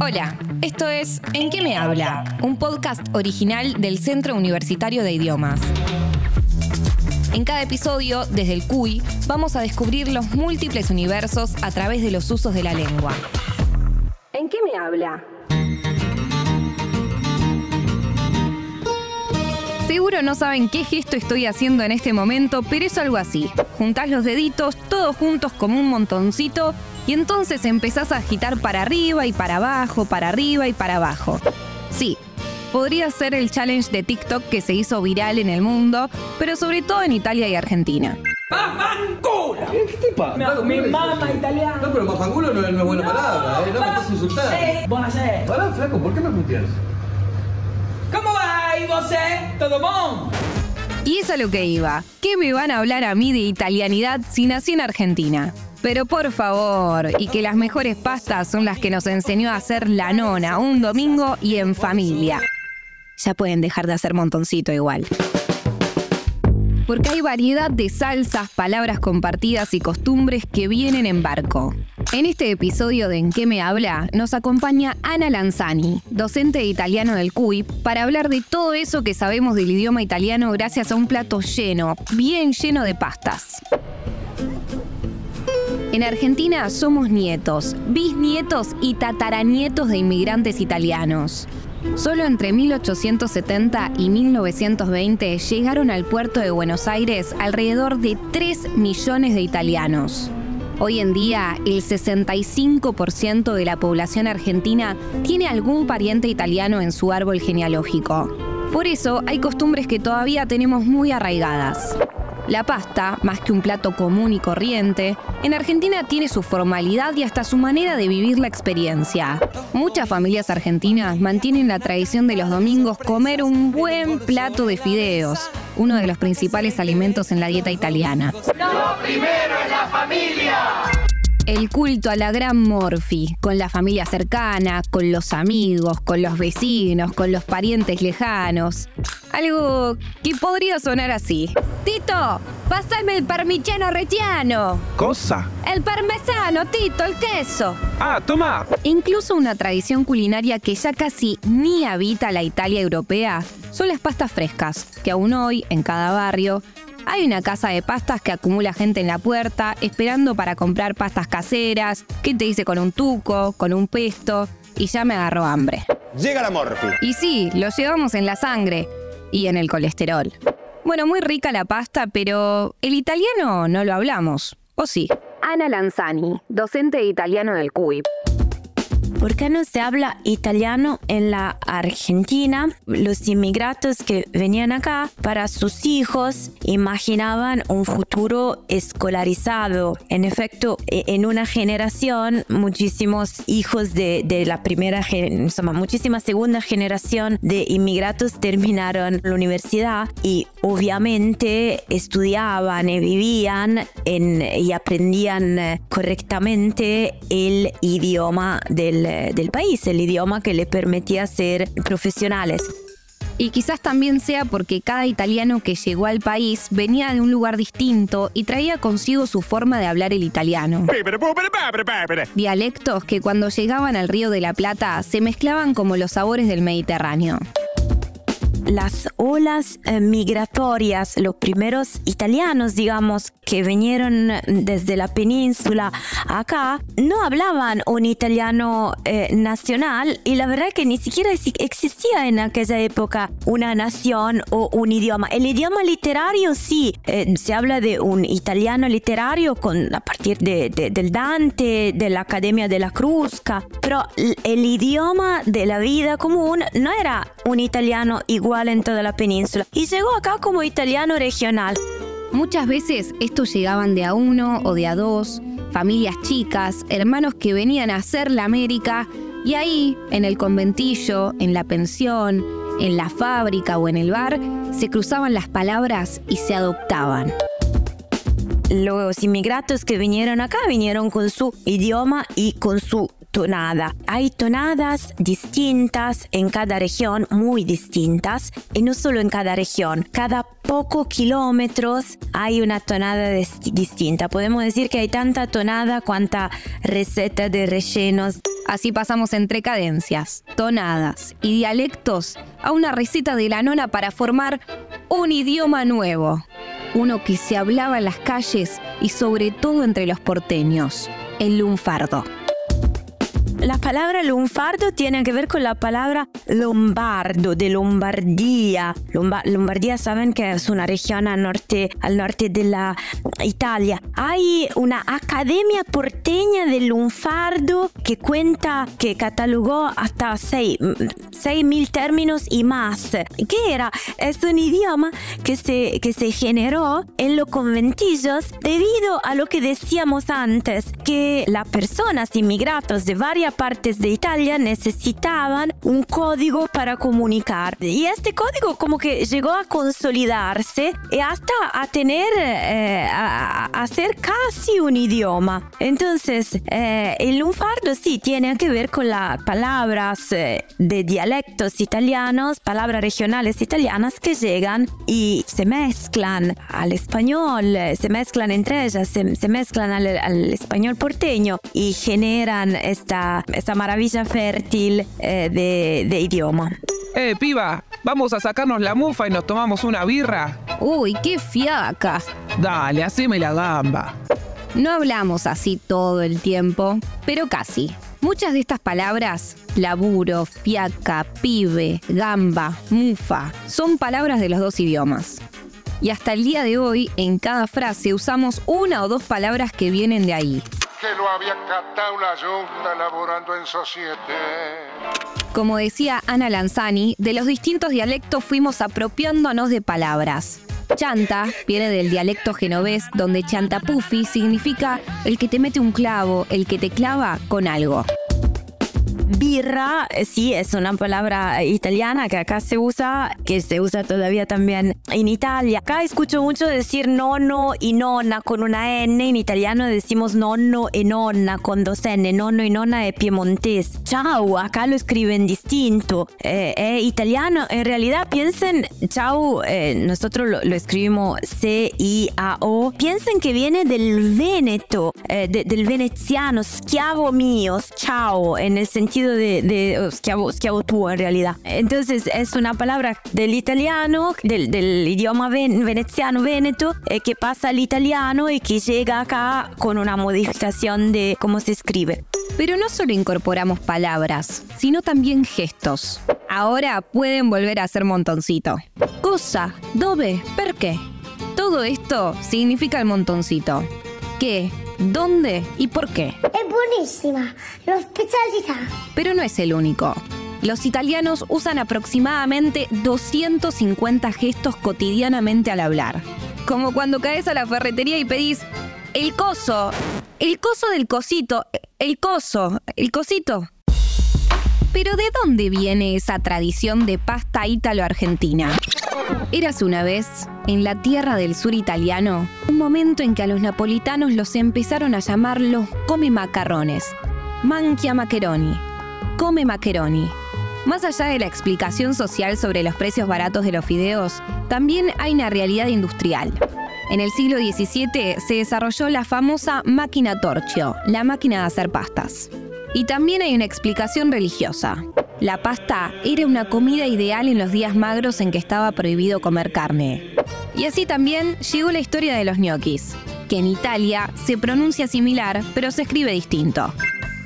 Hola, esto es ¿En qué me habla? Un podcast original del Centro Universitario de Idiomas. En cada episodio, desde el CUI, vamos a descubrir los múltiples universos a través de los usos de la lengua. ¿En qué me habla? Seguro no saben qué gesto estoy haciendo en este momento, pero es algo así. Juntás los deditos, todos juntos como un montoncito, y entonces empezás a agitar para arriba y para abajo, para arriba y para abajo. Sí, podría ser el challenge de TikTok que se hizo viral en el mundo, pero sobre todo en Italia y Argentina. ¡Mafanculo! ¿Qué te pasa? No, mi mamá italiana. No, pero mafangulo no es una buena palabra, ¿eh? No me estás insultando. Eh. Pará, flaco, ¿por qué me puteas? ¿Cómo va y vos, eh? ¿Todo bon? Y es a lo que iba. ¿Qué me van a hablar a mí de italianidad si nací en Argentina? Pero por favor, y que las mejores pastas son las que nos enseñó a hacer la nona un domingo y en familia. Ya pueden dejar de hacer montoncito igual. Porque hay variedad de salsas, palabras compartidas y costumbres que vienen en barco. En este episodio de En qué me habla, nos acompaña Ana Lanzani, docente de italiano del CUI, para hablar de todo eso que sabemos del idioma italiano gracias a un plato lleno, bien lleno de pastas. En Argentina somos nietos, bisnietos y tataranietos de inmigrantes italianos. Solo entre 1870 y 1920 llegaron al puerto de Buenos Aires alrededor de 3 millones de italianos. Hoy en día, el 65% de la población argentina tiene algún pariente italiano en su árbol genealógico. Por eso hay costumbres que todavía tenemos muy arraigadas. La pasta, más que un plato común y corriente, en Argentina tiene su formalidad y hasta su manera de vivir la experiencia. Muchas familias argentinas mantienen la tradición de los domingos comer un buen plato de fideos, uno de los principales alimentos en la dieta italiana. ¡Lo primero es la familia! El culto a la gran Morphy, con la familia cercana, con los amigos, con los vecinos, con los parientes lejanos. Algo que podría sonar así. Tito, pásame el parmigiano reggiano. Cosa? El parmesano, Tito, el queso. Ah, toma. Incluso una tradición culinaria que ya casi ni habita la Italia europea son las pastas frescas, que aún hoy, en cada barrio, hay una casa de pastas que acumula gente en la puerta esperando para comprar pastas caseras, que te dice con un tuco, con un pesto, y ya me agarró hambre. Llega la Morphy. Y sí, lo llevamos en la sangre y en el colesterol. Bueno, muy rica la pasta, pero el italiano no lo hablamos, ¿o sí? Ana Lanzani, docente de italiano del CUI. ¿Por qué no se habla italiano en la Argentina? Los inmigrantes que venían acá para sus hijos imaginaban un futuro escolarizado. En efecto, e- en una generación, muchísimos hijos de, de la primera, insomma, muchísima segunda generación de inmigrantes terminaron la universidad y obviamente estudiaban y vivían en, y aprendían eh, correctamente el idioma del, eh, del país, el idioma que les permitía ser profesionales. Y quizás también sea porque cada italiano que llegó al país venía de un lugar distinto y traía consigo su forma de hablar el italiano. Dialectos que cuando llegaban al Río de la Plata se mezclaban como los sabores del Mediterráneo. Las olas eh, migratorias, los primeros italianos, digamos, que vinieron desde la península acá, no hablaban un italiano eh, nacional y la verdad que ni siquiera ex- existía en aquella época una nación o un idioma. El idioma literario sí, eh, se habla de un italiano literario con, a partir de, de- del Dante, de la Academia de la Crusca, pero el idioma de la vida común no era un italiano igual en toda la península y llegó acá como italiano regional. Muchas veces estos llegaban de a uno o de a dos, familias chicas, hermanos que venían a hacer la América y ahí, en el conventillo, en la pensión, en la fábrica o en el bar, se cruzaban las palabras y se adoptaban. Los inmigrantes que vinieron acá vinieron con su idioma y con su Hay tonadas distintas en cada región, muy distintas, y no solo en cada región. Cada pocos kilómetros hay una tonada distinta. Podemos decir que hay tanta tonada cuanta receta de rellenos. Así pasamos entre cadencias, tonadas y dialectos a una receta de la nona para formar un idioma nuevo. Uno que se hablaba en las calles y sobre todo entre los porteños, el lunfardo. La palabra lunfardo tiene que ver con la palabra lombardo, de Lombardía. Lombardía saben que es una región al norte, al norte de la Italia. Hay una academia porteña del lunfardo que cuenta, que catalogó hasta 6.000 términos y más. ¿Qué era? Es un idioma que se, que se generó en los conventillos debido a lo que decíamos antes, que las personas inmigradas de varias partes de Italia necesitaban un código para comunicar. Y este código como que llegó a consolidarse y hasta a tener, eh, a, ser casi un idioma. Entonces, eh, el lunfardo sí tiene que ver con las palabras eh, de dialectos italianos, palabras regionales italianas que llegan y se mezclan al español, se mezclan entre ellas, se, mezclan al español porteño y generan esta esta, maravilla fértil eh, de, idioma. Eh, piba, vamos a sacarnos la mufa y nos tomamos una birra. Uy, qué fiaca. Dale, haceme la gamba. No hablamos así todo el tiempo, pero casi. Muchas de estas palabras, laburo, fiaca, pibe, gamba, mufa, son palabras de los dos idiomas. Y hasta el día de hoy, en cada frase usamos una o dos palabras que vienen de ahí que lo había catado la yunta laborando en societe. Como decía Ana Lanzani, de los distintos dialectos fuimos apropiándonos de palabras. Chanta viene del dialecto genovés, donde chantapufi significa el que te mete un clavo, el que te clava con algo. Birra, eh, sí, es una palabra italiana que acá se usa, que se usa todavía también en Italia. Acá escucho mucho decir nono y nonna con una N. En italiano decimos nonno y nonna con dos N. Nonno y nonna es piemontés. Ciao, acá lo escriben distinto. Eh, es italiano. En realidad piensen, ciao, eh, nosotros lo, escribimos C-I-A-O. Piensen que viene del Veneto, del veneciano, schiavo mío, ciao, en el sentido de, de oh, schiavo, tú en realidad. Entonces es una palabra del italiano, del, idioma veneciano veneto, eh, que pasa al italiano y que llega acá con una modificación de cómo se escribe. Pero no solo incorporamos palabras, sino también gestos. Ahora pueden volver a hacer montoncito. Cosa, dove, per qué. Todo esto significa el montoncito. ¿Qué? Dónde y por qué. Es buenísima, la especialidad. Pero no es el único. Los italianos usan aproximadamente 250 gestos cotidianamente al hablar. Como cuando caes a la ferretería y pedís el coso, el coso del cosito, el coso, el cosito. Pero ¿de dónde viene esa tradición de pasta ítalo-argentina? Eras una vez, en la tierra del sur italiano, un momento en que a los napolitanos los empezaron a llamar los come macarrones, manchia macheroni, come macheroni. Más allá de la explicación social sobre los precios baratos de los fideos, también hay una realidad industrial. En el siglo XVII se desarrolló la famosa máquina torchio, la máquina de hacer pastas. Y también hay una explicación religiosa. La pasta era una comida ideal en los días magros en que estaba prohibido comer carne. Y así también llegó la historia de los ñoquis, que en Italia se pronuncia similar, pero se escribe distinto.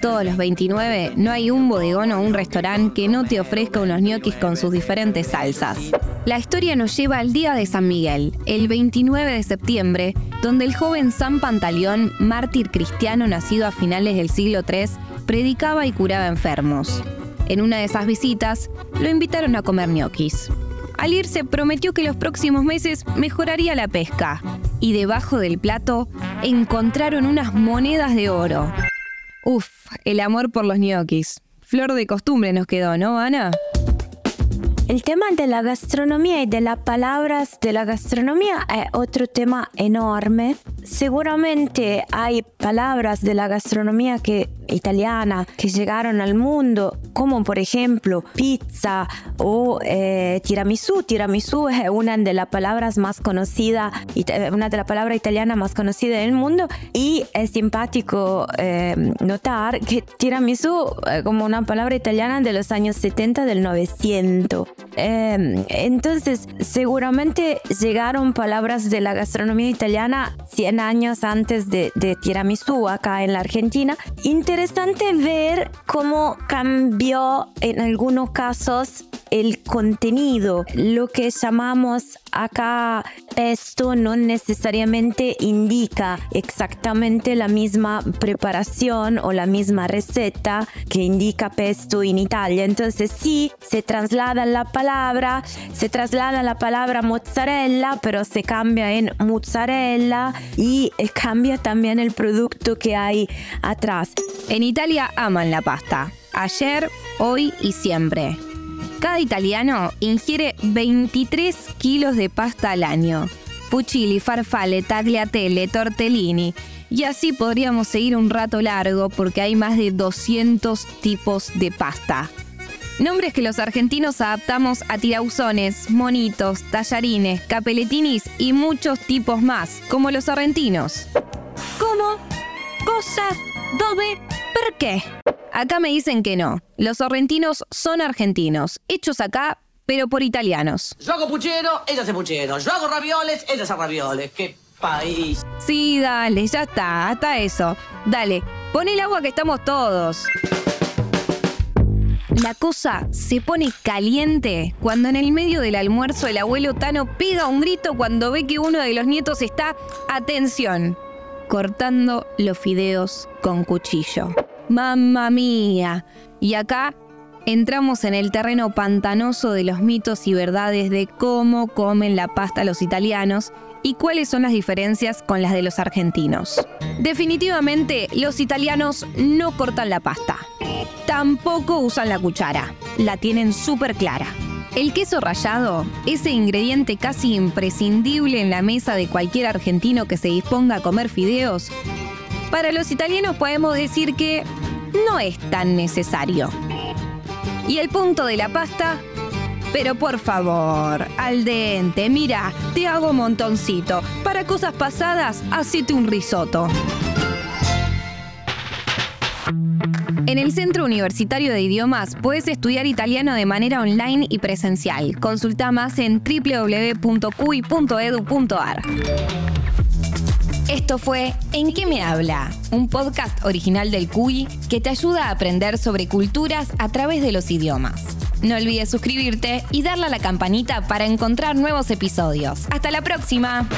Todos los 29 no hay un bodegón o un restaurante que no te ofrezca unos ñoquis con sus diferentes salsas. La historia nos lleva al día de San Miguel, el 29 de septiembre, donde el joven San Pantaleón, mártir cristiano nacido a finales del siglo III, predicaba y curaba enfermos. En una de esas visitas, lo invitaron a comer ñoquis. Al irse, prometió que los próximos meses mejoraría la pesca. Y debajo del plato encontraron unas monedas de oro. Uf, el amor por los ñoquis. Flor de costumbre nos quedó, ¿no, Ana? El tema de la gastronomía y de las palabras de la gastronomía es otro tema enorme seguramente hay palabras de la gastronomía que, italiana que llegaron al mundo, como por ejemplo pizza o eh, tiramisú. Tiramisú es una de las palabras más conocidas, una de las palabras italianas más conocidas del mundo y es simpático eh, notar que tiramisú es como una palabra italiana de los años 70 del 900. Eh, entonces, seguramente llegaron palabras de la gastronomía italiana 100 años antes de, de tiramisú acá en la Argentina. Interesante ver cómo cambió en algunos casos el contenido. Lo que llamamos acá pesto no necesariamente indica exactamente la misma preparación o la misma receta que indica pesto en Italia. Entonces sí, se traslada la palabra, se traslada la palabra mozzarella, pero se cambia en mozzarella y cambia también el producto que hay atrás. En Italia aman la pasta. Ayer, hoy y siempre. Cada italiano ingiere 23 kilos de pasta al año. Fuchili, farfalle, tagliatelle, tortellini. Y así podríamos seguir un rato largo porque hay más de 200 tipos de pasta. Nombres que los argentinos adaptamos a tirauzones, monitos, tallarines, capeletinis y muchos tipos más, como los argentinos. ¿Cómo? Cosa, dove, ¿por qué? Acá me dicen que no. Los sorrentinos son argentinos, hechos acá, pero por italianos. Yo hago puchero, ella hace puchero. Yo hago ravioles, ella hace ravioles. ¡Qué país! Sí, dale, ya está, hasta eso. Dale, pon el agua que estamos todos. La cosa se pone caliente cuando en el medio del almuerzo el abuelo Tano pega un grito cuando ve que uno de los nietos está, atención, cortando los fideos con cuchillo. Mamma mía. Y acá entramos en el terreno pantanoso de los mitos y verdades de cómo comen la pasta los italianos y cuáles son las diferencias con las de los argentinos. Definitivamente, los italianos no cortan la pasta. Tampoco usan la cuchara. La tienen súper clara. El queso rallado, ese ingrediente casi imprescindible en la mesa de cualquier argentino que se disponga a comer fideos, para los italianos podemos decir que no es tan necesario. Y el punto de la pasta, pero por favor, al dente, mira, te hago montoncito. Para cosas pasadas, hacete un risotto. En el Centro Universitario de Idiomas puedes estudiar italiano de manera online y presencial. Consulta más en www.cui.edu.ar. Esto fue ¿En qué me habla? Un podcast original del CUI que te ayuda a aprender sobre culturas a través de los idiomas. No olvides suscribirte y darle a la campanita para encontrar nuevos episodios. Hasta la próxima.